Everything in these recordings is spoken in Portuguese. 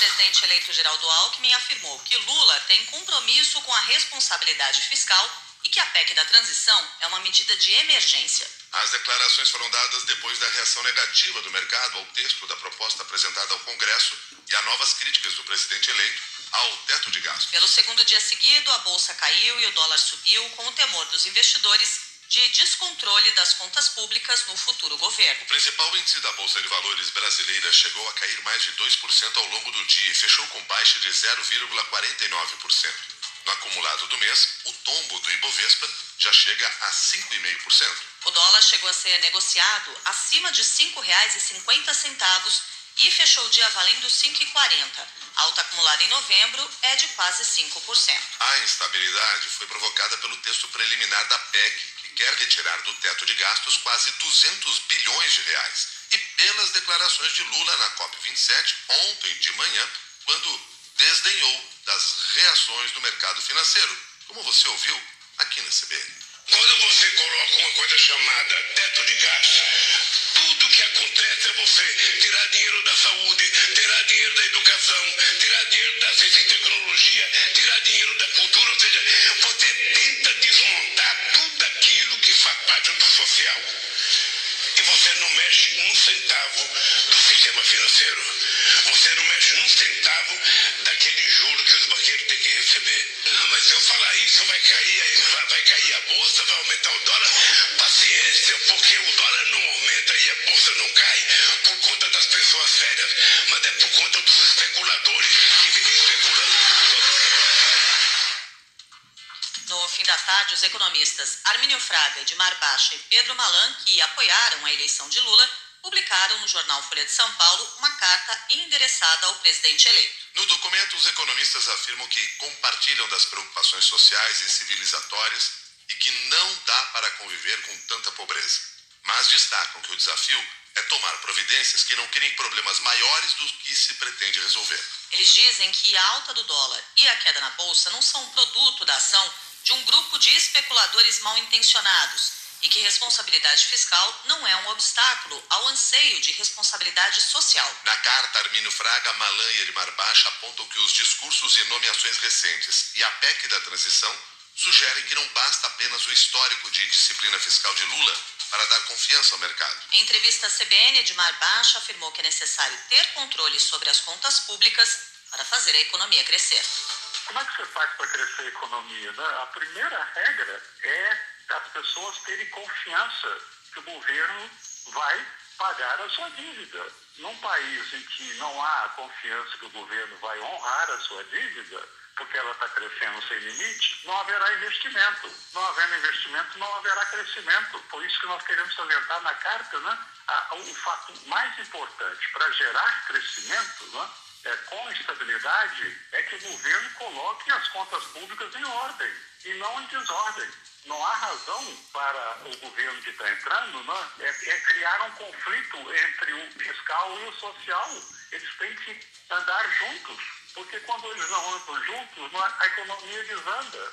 vice-presidente eleito Geraldo Alckmin afirmou que Lula tem compromisso com a responsabilidade fiscal e que a PEC da transição é uma medida de emergência. As declarações foram dadas depois da reação negativa do mercado ao texto da proposta apresentada ao Congresso e a novas críticas do presidente eleito ao teto de gastos. Pelo segundo dia seguido, a bolsa caiu e o dólar subiu com o temor dos investidores de descontrole das contas públicas no futuro governo. O principal índice da Bolsa de Valores brasileira chegou a cair mais de 2% ao longo do dia e fechou com baixa de 0,49%. No acumulado do mês, o tombo do Ibovespa já chega a 5,5%. O dólar chegou a ser negociado acima de R$ 5,50 e fechou o dia valendo 5,40. A alta acumulada em novembro é de quase 5%. A instabilidade foi provocada pelo texto preliminar da PEC, quer retirar do teto de gastos quase 200 bilhões de reais, e pelas declarações de Lula na COP27 ontem de manhã, quando desdenhou das reações do mercado financeiro, como você ouviu aqui na CBN. Quando você coloca uma coisa chamada teto de gastos, tudo que acontece é você tirar dinheiro da saúde, tirar dinheiro da educação, tirar dinheiro da ciência e tecnologia, social. E você não mexe um centavo do sistema financeiro. Você não mexe um centavo daquele juro que os banqueiros têm que receber. Não, mas se eu falar isso, vai cair, vai cair a bolsa, vai aumentar o dólar. Paciência, porque o dólar não aumenta e a bolsa não cai por conta das pessoas sérias, mas é por conta dos especuladores que vivem tarde, os economistas Armínio Fraga, Edmar Baixa e Pedro Malan, que apoiaram a eleição de Lula, publicaram no jornal Folha de São Paulo uma carta endereçada ao presidente eleito. No documento, os economistas afirmam que compartilham das preocupações sociais e civilizatórias e que não dá para conviver com tanta pobreza. Mas destacam que o desafio é tomar providências que não criem problemas maiores do que se pretende resolver. Eles dizem que a alta do dólar e a queda na bolsa não são produto da ação de um grupo de especuladores mal intencionados e que responsabilidade fiscal não é um obstáculo ao anseio de responsabilidade social. Na carta, Armínio Fraga, Malan e Edmar Baixa apontam que os discursos e nomeações recentes e a PEC da transição sugerem que não basta apenas o histórico de disciplina fiscal de Lula para dar confiança ao mercado. Em entrevista à CBN, Edmar Baixa afirmou que é necessário ter controle sobre as contas públicas para fazer a economia crescer. Como é que você faz para crescer a economia? Né? A primeira regra é as pessoas terem confiança que o governo vai pagar a sua dívida. Num país em que não há confiança que o governo vai honrar a sua dívida, porque ela está crescendo sem limite, não haverá investimento. Não havendo investimento, não haverá crescimento. Por isso que nós queremos salientar na carta né, o fato mais importante para gerar crescimento né, é, com estabilidade é que o governo coloque as contas públicas em ordem e não em desordem. Não há razão para o governo que está entrando né, é, é, criar um conflito entre o fiscal e o social. Eles têm que andar juntos, porque quando eles não andam juntos, a economia desanda.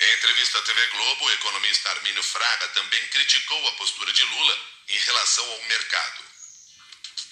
Em entrevista à TV Globo, o economista Armínio Fraga também criticou a postura de Lula em relação ao mercado.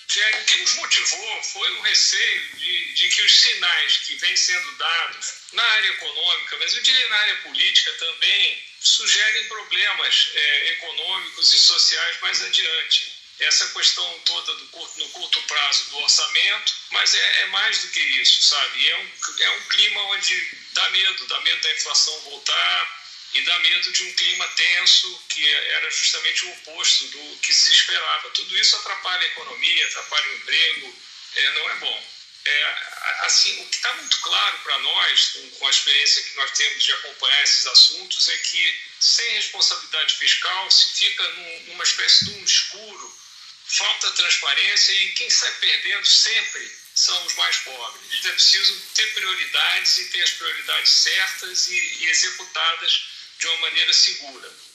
O que nos motivou foi o receio de, de, que os sinais que vêm sendo dados na área econômica, mas eu diria na área política também, sugerem problemas é, econômicos e sociais mais adiante. Essa questão toda do curto, no curto prazo do orçamento, mas é, é mais do que isso, sabe? É um, é um clima onde dá medo, dá medo da inflação voltar, e dá medo de um clima tenso que era justamente o oposto do que se esperava. Tudo isso atrapalha a economia, atrapalha o emprego, é, não é bom. É, assim, o que está muito claro para nós, com, com, a experiência que nós temos de acompanhar esses assuntos, é que sem responsabilidade fiscal se fica num, numa espécie de um escuro, falta transparência e quem sai perdendo sempre são os mais pobres. É preciso ter prioridades e ter as prioridades certas e, e executadas de uma maneira segura.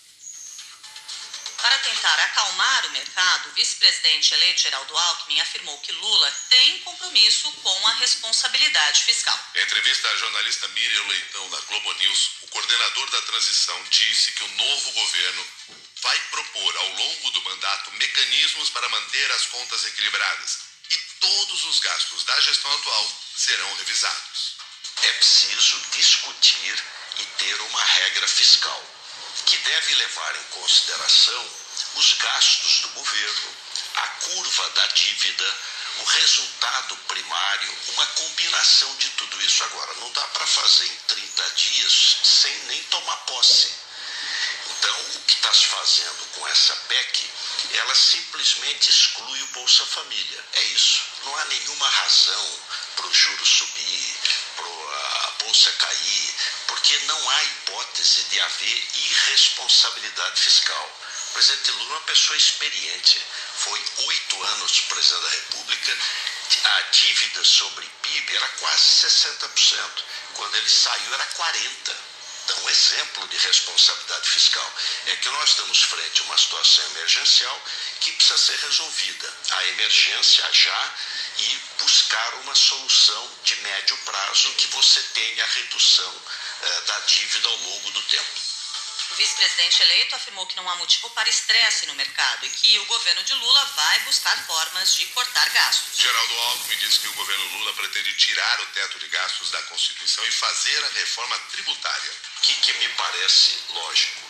Para tentar acalmar o mercado, o vice-presidente eleito Geraldo Alckmin afirmou que Lula tem compromisso com a responsabilidade fiscal. Em entrevista à jornalista Miriam Leitão da Globo News, o coordenador da transição disse que o novo governo vai propor ao longo do mandato mecanismos para manter as contas equilibradas e todos os gastos da gestão atual serão revisados. É preciso discutir e ter uma regra fiscal que deve levar em consideração os gastos do governo, a curva da dívida, o resultado primário, uma combinação de tudo isso. Agora, não dá para fazer em 30 dias sem nem tomar posse. Então, o que está se fazendo com essa PEC, ela simplesmente exclui o Bolsa Família. É isso. Não há nenhuma razão para o juro subir, para a Bolsa cair, porque não há hipótese de haver irresponsabilidade fiscal. O presidente Lula é uma pessoa experiente, foi oito anos presidente da República, a dívida sobre PIB era quase 60%, quando ele saiu era 40%. Então, um exemplo de responsabilidade fiscal é que nós estamos frente a uma situação emergencial que precisa ser resolvida. A emergência já e buscar uma solução de médio prazo que você tenha a redução da dívida ao longo do tempo. O vice-presidente eleito afirmou que não há motivo para estresse no mercado e que o governo de Lula vai buscar formas de cortar gastos. Geraldo Alckmin disse que o governo Lula pretende tirar o teto de gastos da Constituição e fazer a reforma tributária. O que, que me parece lógico?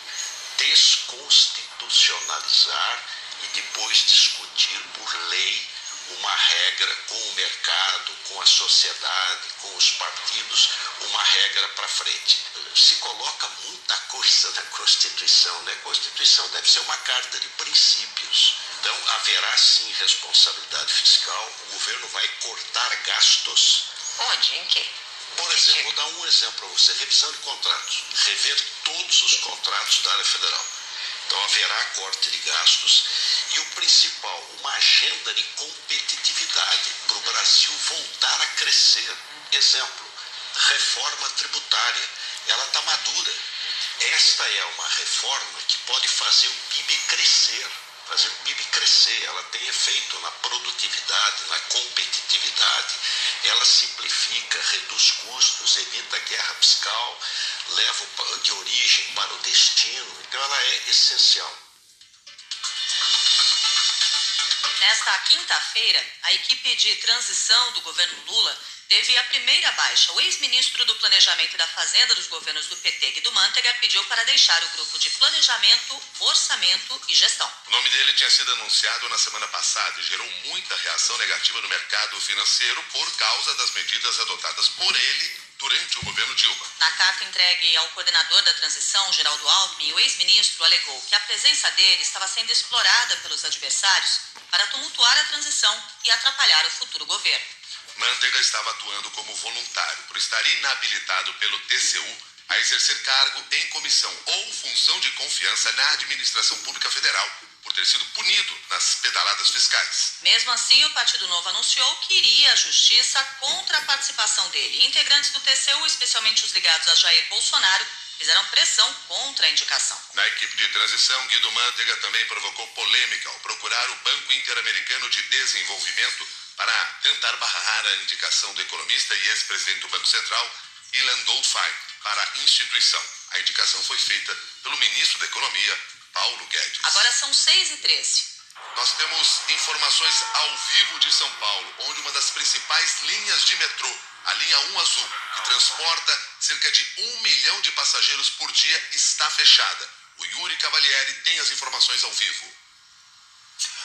Desconstitucionalizar e depois discutir por lei uma regra com o mercado, com a sociedade, com os partidos, uma regra para frente. Se coloca muita coisa na Constituição, né? A Constituição deve ser uma carta de princípios. Então, haverá sim responsabilidade fiscal, o governo vai cortar gastos. Onde? Em quê? Por exemplo, vou dar um exemplo para você: revisão de contratos, rever todos os contratos da área federal. Então, haverá corte de gastos e o principal, uma agenda de competitividade para o Brasil voltar a crescer. Exemplo, reforma tributária. Ela está madura. Esta é uma reforma que pode fazer o PIB crescer. Fazer o PIB crescer. Ela tem efeito na produtividade, na competitividade. Ela simplifica, reduz custos, evita guerra fiscal, leva de origem para o destino. Então, ela é essencial. Nesta quinta-feira, a equipe de transição do governo Lula teve a primeira baixa. O ex-ministro do Planejamento e da Fazenda dos governos do PT, Guido Mantega, pediu para deixar o grupo de Planejamento, Orçamento e Gestão. O nome dele tinha sido anunciado na semana passada e gerou muita reação negativa no mercado financeiro por causa das medidas adotadas por ele durante o governo Dilma. Na carta entregue ao coordenador da transição, Geraldo Alckmin, o ex-ministro alegou que a presença dele estava sendo explorada pelos adversários para tumultuar a transição e atrapalhar o futuro governo. Manteiga estava atuando como voluntário por estar inabilitado pelo TCU a exercer cargo em comissão ou função de confiança na administração pública federal por ter sido punido nas pedaladas fiscais. Mesmo assim, o Partido Novo anunciou que iria à justiça contra a participação dele. Integrantes do TCU, especialmente os ligados a Jair Bolsonaro, fizeram pressão contra a indicação. Na equipe de transição, Guido Mantega também provocou polêmica ao procurar o Banco Interamericano de Desenvolvimento para tentar barrar a indicação do economista e ex-presidente do Banco Central, Ilan Goldfein, para a instituição. A indicação foi feita pelo ministro da Economia, Paulo Guedes. Agora são 6 e 13. Nós temos informações ao vivo de São Paulo, onde uma das principais linhas de metrô, a linha 1 Azul, que transporta cerca de um milhão de passageiros por dia, está fechada. O Yuri Cavalieri tem as informações ao vivo.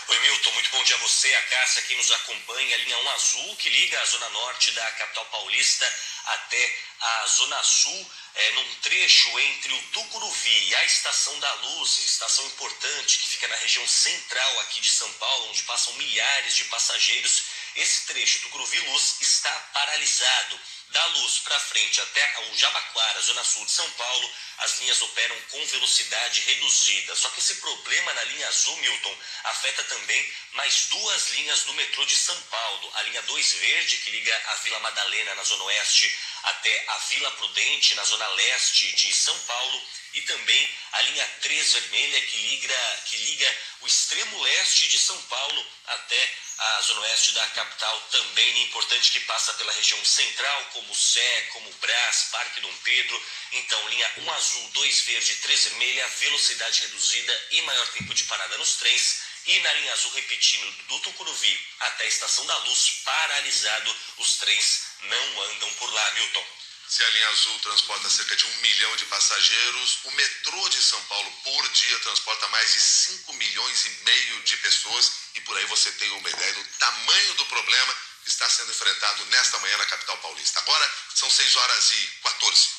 Oi, Milton, muito bom dia a você, a Cássia, quem nos acompanha, a linha 1 Azul, que liga a zona norte da capital paulista até a zona sul, é, num trecho entre o Tucuruvi e a Estação da Luz, estação importante que fica na região central aqui de São Paulo, onde passam milhares de passageiros. Esse trecho, Tucuruvi Luz, está paralisado. Da luz para frente até o Jabaquara, zona sul de São Paulo, as linhas operam com velocidade reduzida. Só que esse problema na linha azul, Milton, afeta também mais duas linhas do metrô de São Paulo. A linha 2 verde, que liga a Vila Madalena, na zona oeste, até a Vila Prudente, na zona leste de São Paulo, e também a linha 3 vermelha, que liga, que liga o extremo leste de São Paulo até a zona oeste da capital, também importante que passa pela região central, como Sé, como Brás, Parque Dom Pedro. Então, linha 1 azul, 2 verde, 3 vermelha, velocidade reduzida e maior tempo de parada nos trens E na linha azul, repetindo, do Tucuruvi até a Estação da Luz, paralisado, os trens não andam por lá, Milton. Se a linha azul transporta cerca de um milhão de passageiros, o metrô de São Paulo por dia transporta mais de 5 milhões e meio de pessoas. E por aí você tem uma ideia do tamanho do problema está sendo enfrentado nesta manhã na capital paulista. Agora são 6 horas e 14.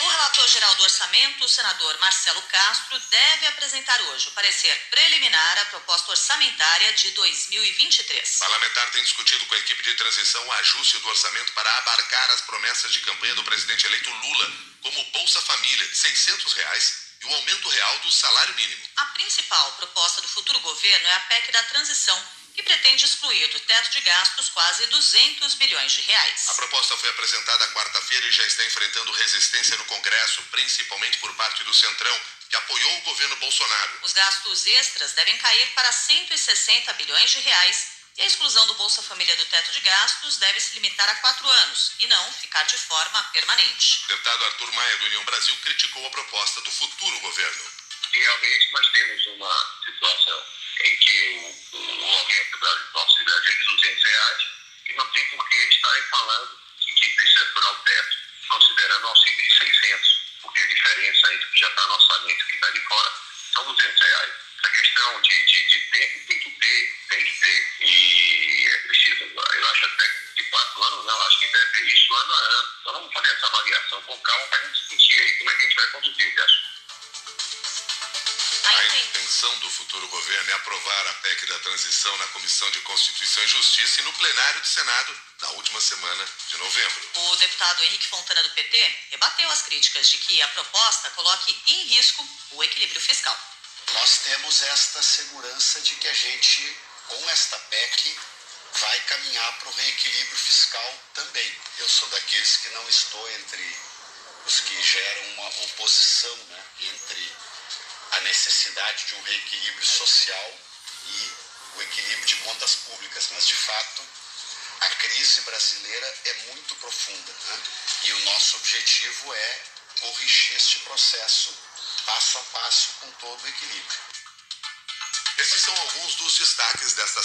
O relator geral do orçamento, o senador Marcelo Castro, deve apresentar hoje o parecer preliminar à proposta orçamentária de 2023. O parlamentar tem discutido com a equipe de transição o ajuste do orçamento para abarcar as promessas de campanha do presidente eleito Lula, como Bolsa Família de 600 reais e o aumento real do salário mínimo. A principal proposta do futuro governo é a PEC da transição que pretende excluir do teto de gastos quase 200 bilhões de reais. A proposta foi apresentada quarta-feira e já está enfrentando resistência no Congresso, principalmente por parte do Centrão, que apoiou o governo Bolsonaro. Os gastos extras devem cair para 160 bilhões de reais e a exclusão do Bolsa Família do teto de gastos deve se limitar a quatro anos e não ficar de forma permanente. O deputado Arthur Maia, do União Brasil, criticou a proposta do futuro governo. Realmente nós temos uma situação em que o, o aumento da auxílio é de 200 reais e não tem por que estarem falando de que precisa furar o teto, considerando o auxílio de 600, porque a diferença entre o que já está no orçamento e o que está de fora são 200 reais. A questão de, de, de tempo tem que ter, tem que ter, e é preciso, eu acho até que de quatro anos, não, acho que deve ter isso ano a ano. Então vamos fazer essa avaliação com calma para a gente discutir aí como é que a gente vai conduzir. A intenção do futuro governo é aprovar a PEC da transição na Comissão de Constituição e Justiça e no plenário do Senado na última semana de novembro. O deputado Henrique Fontana do PT rebateu as críticas de que a proposta coloque em risco o equilíbrio fiscal. Nós temos esta segurança de que a gente, com esta PEC, vai caminhar para o reequilíbrio fiscal também. Eu sou daqueles que não estou entre os que geram uma oposição né, entre a necessidade de um reequilíbrio social e o equilíbrio de contas públicas, mas de fato a crise brasileira é muito profunda né? e o nosso objetivo é corrigir este processo passo a passo com todo o equilíbrio. Esses são alguns dos destaques desta